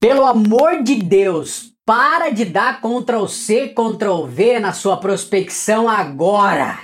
Pelo amor de Deus, para de dar Ctrl C, Ctrl V na sua prospecção agora.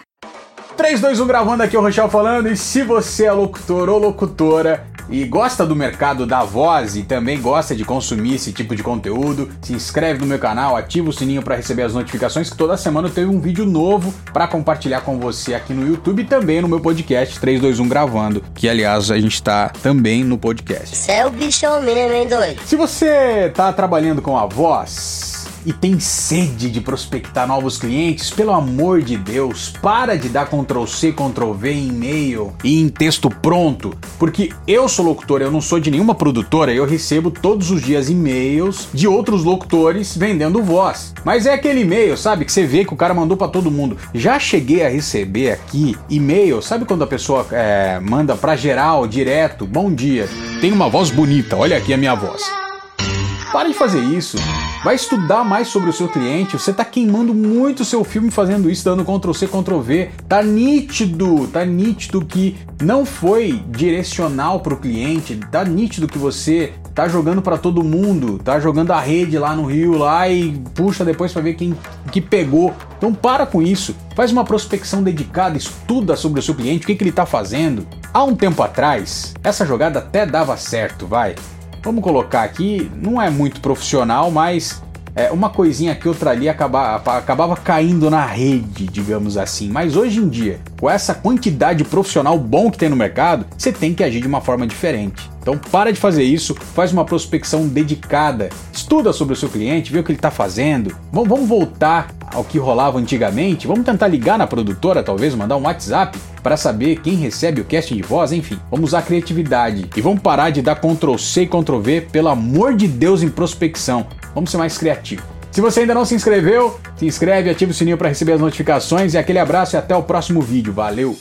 3, 2, 1 gravando aqui o Rochel falando. E se você é locutor ou locutora e gosta do mercado da voz e também gosta de consumir esse tipo de conteúdo, se inscreve no meu canal, ativa o sininho para receber as notificações que toda semana eu tenho um vídeo novo para compartilhar com você aqui no YouTube e também no meu podcast 321 gravando, que aliás a gente está também no podcast. Você é o bichão mesmo, hein, doido? Se você está trabalhando com a voz, e tem sede de prospectar novos clientes, pelo amor de Deus, para de dar Ctrl C, Ctrl V em e-mail e em texto pronto, porque eu sou locutor, eu não sou de nenhuma produtora, eu recebo todos os dias e-mails de outros locutores vendendo voz. Mas é aquele e-mail, sabe, que você vê que o cara mandou para todo mundo. Já cheguei a receber aqui e-mail, sabe quando a pessoa é, manda para geral direto, bom dia, tem uma voz bonita, olha aqui a minha voz. Para de fazer isso. Vai estudar mais sobre o seu cliente. Você está queimando muito o seu filme fazendo isso, dando Ctrl C, Ctrl V. Tá nítido, tá nítido que não foi direcional para o cliente. Tá nítido que você tá jogando para todo mundo, tá jogando a rede lá no Rio lá e puxa depois para ver quem que pegou. Então para com isso. Faz uma prospecção dedicada, estuda sobre o seu cliente, o que, que ele está fazendo. Há um tempo atrás, essa jogada até dava certo, vai vamos colocar aqui, não é muito profissional, mas é, uma coisinha aqui, outra ali acabava, acabava caindo na rede, digamos assim. Mas hoje em dia, com essa quantidade profissional bom que tem no mercado, você tem que agir de uma forma diferente. Então para de fazer isso, faz uma prospecção dedicada, estuda sobre o seu cliente, vê o que ele está fazendo. Vamos voltar ao que rolava antigamente, vamos tentar ligar na produtora, talvez, mandar um WhatsApp para saber quem recebe o casting de voz, enfim. Vamos usar criatividade e vamos parar de dar Ctrl C e Ctrl V, pelo amor de Deus, em prospecção. Vamos ser mais criativos. Se você ainda não se inscreveu, se inscreve, ativa o sininho para receber as notificações e aquele abraço e até o próximo vídeo. Valeu!